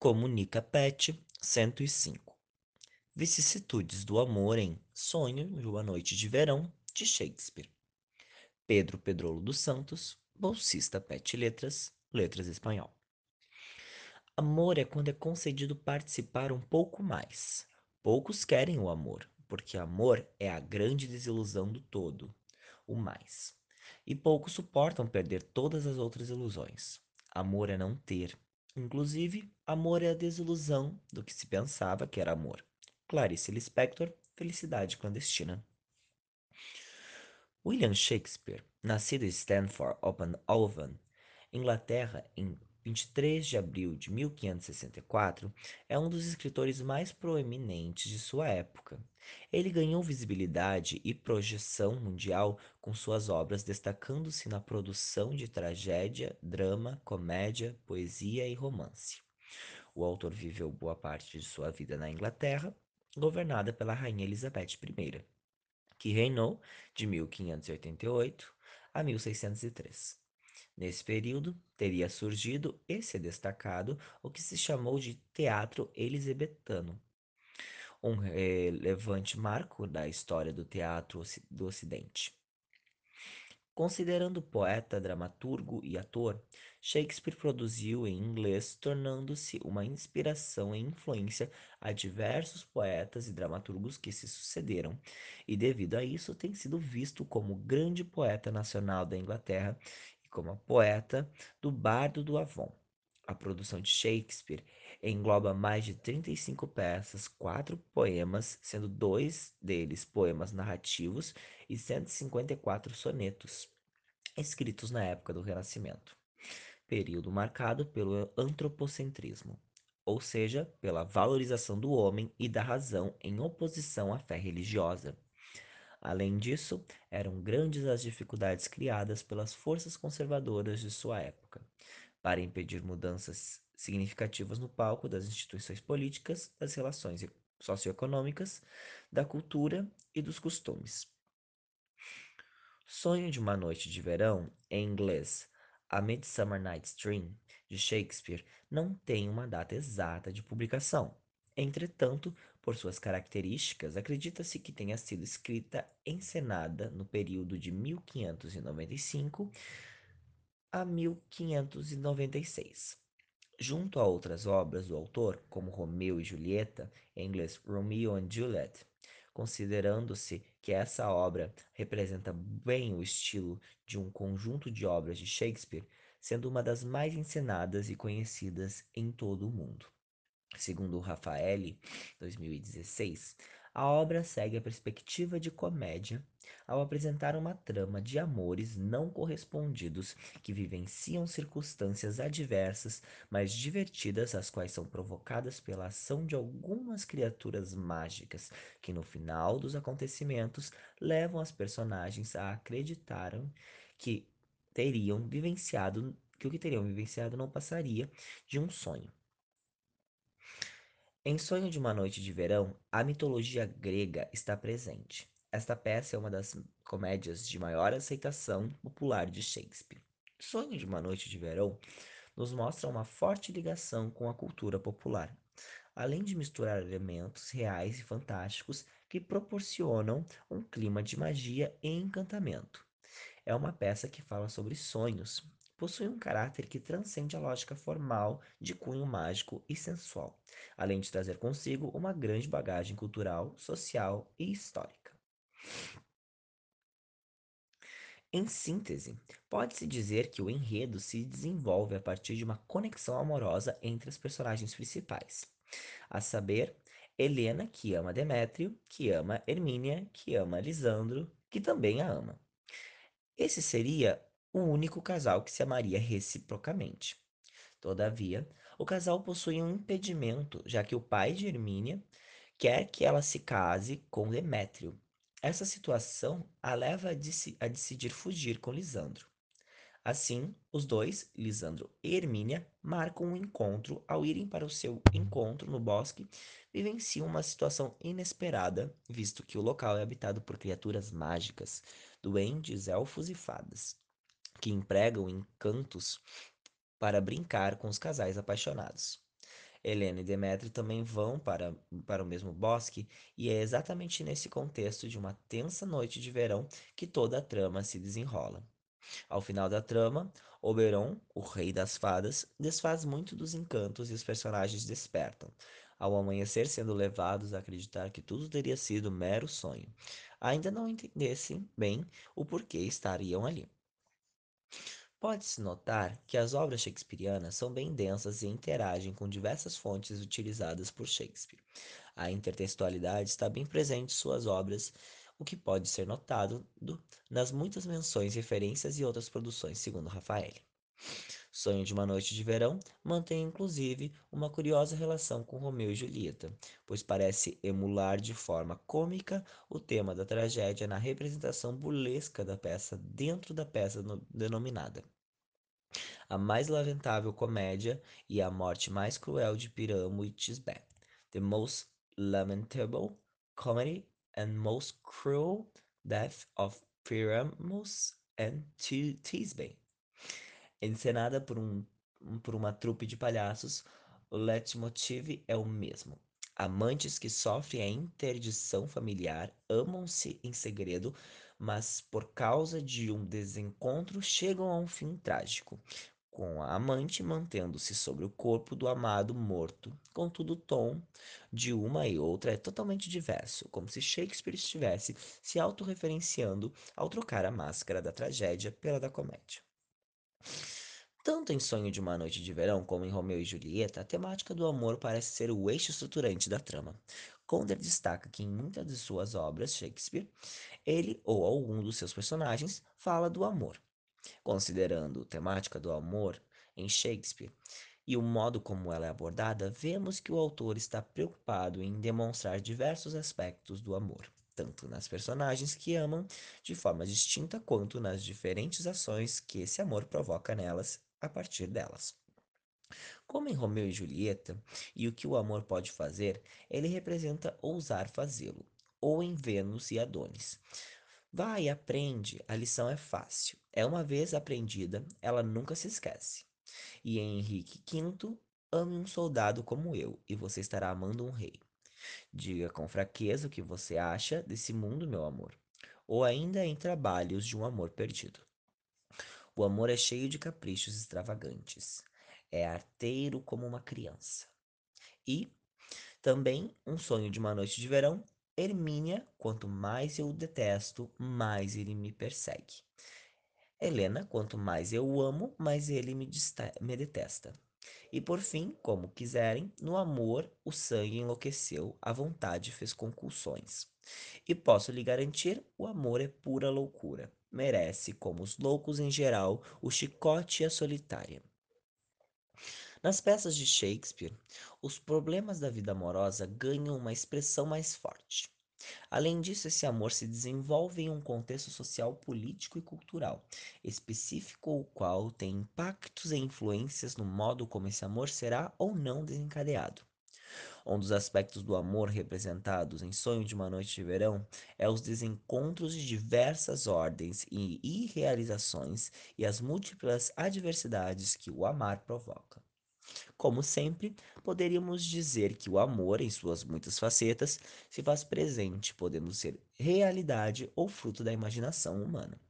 Comunica Pet 105 Vicissitudes do amor em Sonho de uma Noite de Verão, de Shakespeare. Pedro Pedrolo dos Santos, bolsista Pet Letras, Letras Espanhol. Amor é quando é concedido participar um pouco mais. Poucos querem o amor, porque amor é a grande desilusão do todo, o mais. E poucos suportam perder todas as outras ilusões. Amor é não ter. Inclusive, amor é a desilusão do que se pensava que era amor. Clarice Lispector, Felicidade Clandestina. William Shakespeare, nascido em Stanford upon Avon, Inglaterra, em 23 de abril de 1564, é um dos escritores mais proeminentes de sua época. Ele ganhou visibilidade e projeção mundial com suas obras, destacando-se na produção de tragédia, drama, comédia, poesia e romance. O autor viveu boa parte de sua vida na Inglaterra, governada pela Rainha Elizabeth I, que reinou de 1588 a 1603. Nesse período, teria surgido e se destacado o que se chamou de teatro elisabetano, um relevante marco da história do teatro do Ocidente. Considerando poeta, dramaturgo e ator, Shakespeare produziu em inglês, tornando-se uma inspiração e influência a diversos poetas e dramaturgos que se sucederam, e devido a isso tem sido visto como grande poeta nacional da Inglaterra e como poeta do Bardo do Avon. A produção de Shakespeare engloba mais de 35 peças, quatro poemas, sendo dois deles poemas narrativos e 154 sonetos, escritos na época do Renascimento, período marcado pelo antropocentrismo, ou seja, pela valorização do homem e da razão em oposição à fé religiosa. Além disso, eram grandes as dificuldades criadas pelas forças conservadoras de sua época para impedir mudanças significativas no palco das instituições políticas, das relações socioeconômicas, da cultura e dos costumes. Sonho de uma Noite de Verão, em inglês A Midsummer Night's Dream, de Shakespeare, não tem uma data exata de publicação. Entretanto, por suas características, acredita-se que tenha sido escrita encenada no período de 1595 a 1596. Junto a outras obras do autor, como Romeu e Julieta, em inglês Romeo and Juliet, considerando-se que essa obra representa bem o estilo de um conjunto de obras de Shakespeare, sendo uma das mais encenadas e conhecidas em todo o mundo. Segundo Raffaelli, 2016, a obra segue a perspectiva de comédia ao apresentar uma trama de amores não correspondidos que vivenciam circunstâncias adversas, mas divertidas, as quais são provocadas pela ação de algumas criaturas mágicas que, no final dos acontecimentos, levam as personagens a acreditarem que teriam vivenciado que o que teriam vivenciado não passaria de um sonho. Em Sonho de uma Noite de Verão, a mitologia grega está presente. Esta peça é uma das comédias de maior aceitação popular de Shakespeare. Sonho de uma Noite de Verão nos mostra uma forte ligação com a cultura popular, além de misturar elementos reais e fantásticos que proporcionam um clima de magia e encantamento. É uma peça que fala sobre sonhos, possui um caráter que transcende a lógica formal de cunho mágico e sensual, além de trazer consigo uma grande bagagem cultural, social e histórica. Em síntese, pode-se dizer que o enredo se desenvolve a partir de uma conexão amorosa entre as personagens principais, a saber, Helena, que ama Demétrio, que ama Hermínia, que ama Lisandro, que também a ama. Esse seria o único casal que se amaria reciprocamente. Todavia, o casal possui um impedimento, já que o pai de Hermínia quer que ela se case com Demétrio. Essa situação a leva a, a decidir fugir com Lisandro. Assim, os dois, Lisandro e Hermínia, marcam um encontro. Ao irem para o seu encontro no bosque, vivenciam uma situação inesperada, visto que o local é habitado por criaturas mágicas, duendes, elfos e fadas que empregam encantos para brincar com os casais apaixonados. Helena e Demétrio também vão para, para o mesmo bosque, e é exatamente nesse contexto de uma tensa noite de verão que toda a trama se desenrola. Ao final da trama, Oberon, o rei das fadas, desfaz muito dos encantos e os personagens despertam, ao amanhecer sendo levados a acreditar que tudo teria sido mero sonho. Ainda não entendessem bem o porquê estariam ali. Pode-se notar que as obras shakespearianas são bem densas e interagem com diversas fontes utilizadas por Shakespeare. A intertextualidade está bem presente em suas obras, o que pode ser notado do- nas muitas menções, referências e outras produções, segundo Rafael. Sonho de uma Noite de Verão mantém inclusive uma curiosa relação com Romeu e Julieta, pois parece emular de forma cômica o tema da tragédia na representação burlesca da peça dentro da peça no- denominada A Mais Lamentável Comédia e a Morte Mais Cruel de Piramo e Tisbé. The Most Lamentable Comedy and Most Cruel Death of Pyramus and Ti- Tisbe. Encenada por, um- por uma trupe de palhaços, o leitmotiv é o mesmo. Amantes que sofrem a interdição familiar amam-se em segredo, mas por causa de um desencontro chegam a um fim trágico, com a amante mantendo-se sobre o corpo do amado morto. Contudo, o tom de uma e outra é totalmente diverso, como se Shakespeare estivesse se autorreferenciando ao trocar a máscara da tragédia pela da comédia. Tanto em Sonho de uma Noite de Verão como em Romeu e Julieta, a temática do amor parece ser o eixo estruturante da trama. Conder destaca que em muitas de suas obras, Shakespeare, ele ou algum dos seus personagens fala do amor. Considerando a temática do amor em Shakespeare e o modo como ela é abordada, vemos que o autor está preocupado em demonstrar diversos aspectos do amor, tanto nas personagens que amam de forma distinta quanto nas diferentes ações que esse amor provoca nelas a partir delas. Como em Romeu e Julieta, e o que o amor pode fazer, ele representa ousar fazê-lo, ou em Vênus e Adonis. Vai, aprende, a lição é fácil. É uma vez aprendida, ela nunca se esquece. E em Henrique V, ame um soldado como eu, e você estará amando um rei. Diga com fraqueza o que você acha desse mundo, meu amor. Ou ainda em Trabalhos de um Amor Perdido. O amor é cheio de caprichos extravagantes. É arteiro como uma criança. E também Um Sonho de uma Noite de Verão. Hermínia, quanto mais eu o detesto, mais ele me persegue. Helena, quanto mais eu o amo, mais ele me, me detesta. E por fim, como quiserem, no amor o sangue enlouqueceu, a vontade fez concussões. E posso lhe garantir, o amor é pura loucura. Merece, como os loucos em geral, o chicote e a solitária. Nas peças de Shakespeare, os problemas da vida amorosa ganham uma expressão mais forte. Além disso, esse amor se desenvolve em um contexto social, político e cultural, específico o qual tem impactos e influências no modo como esse amor será ou não desencadeado. Um dos aspectos do amor representados em Sonho de uma Noite de Verão é os desencontros de diversas ordens e irrealizações e as múltiplas adversidades que o amar provoca. Como sempre, poderíamos dizer que o amor, em suas muitas facetas, se faz presente, podendo ser realidade ou fruto da imaginação humana,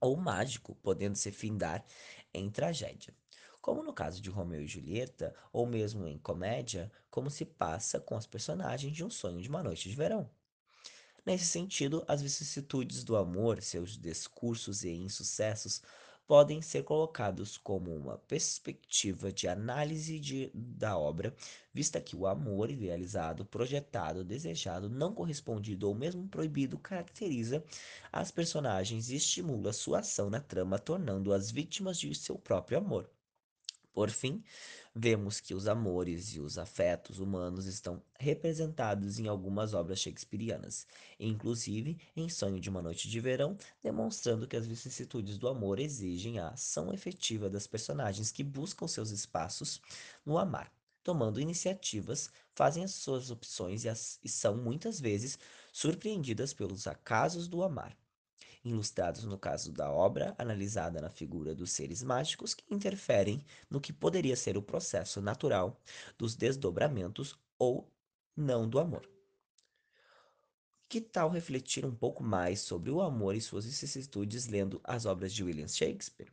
ou mágico, podendo se findar em tragédia. Como no caso de Romeu e Julieta, ou mesmo em comédia, como se passa com os personagens de Um Sonho de uma Noite de Verão. Nesse sentido, as vicissitudes do amor, seus discursos e insucessos, podem ser colocados como uma perspectiva de análise de- da obra, vista que o amor idealizado, projetado, desejado, não correspondido ou mesmo proibido caracteriza as personagens e estimula sua ação na trama, tornando-as vítimas de seu próprio amor. Por fim, vemos que os amores e os afetos humanos estão representados em algumas obras shakespearianas, inclusive em Sonho de uma Noite de Verão, demonstrando que as vicissitudes do amor exigem a ação efetiva das personagens que buscam seus espaços no amar, tomando iniciativas, fazem as suas opções e, as- e são muitas vezes surpreendidas pelos acasos do amar. Ilustrados no caso da obra, analisada na figura dos seres mágicos que interferem no que poderia ser o processo natural dos desdobramentos ou não do amor. Que tal refletir um pouco mais sobre o amor e suas vicissitudes lendo as obras de William Shakespeare?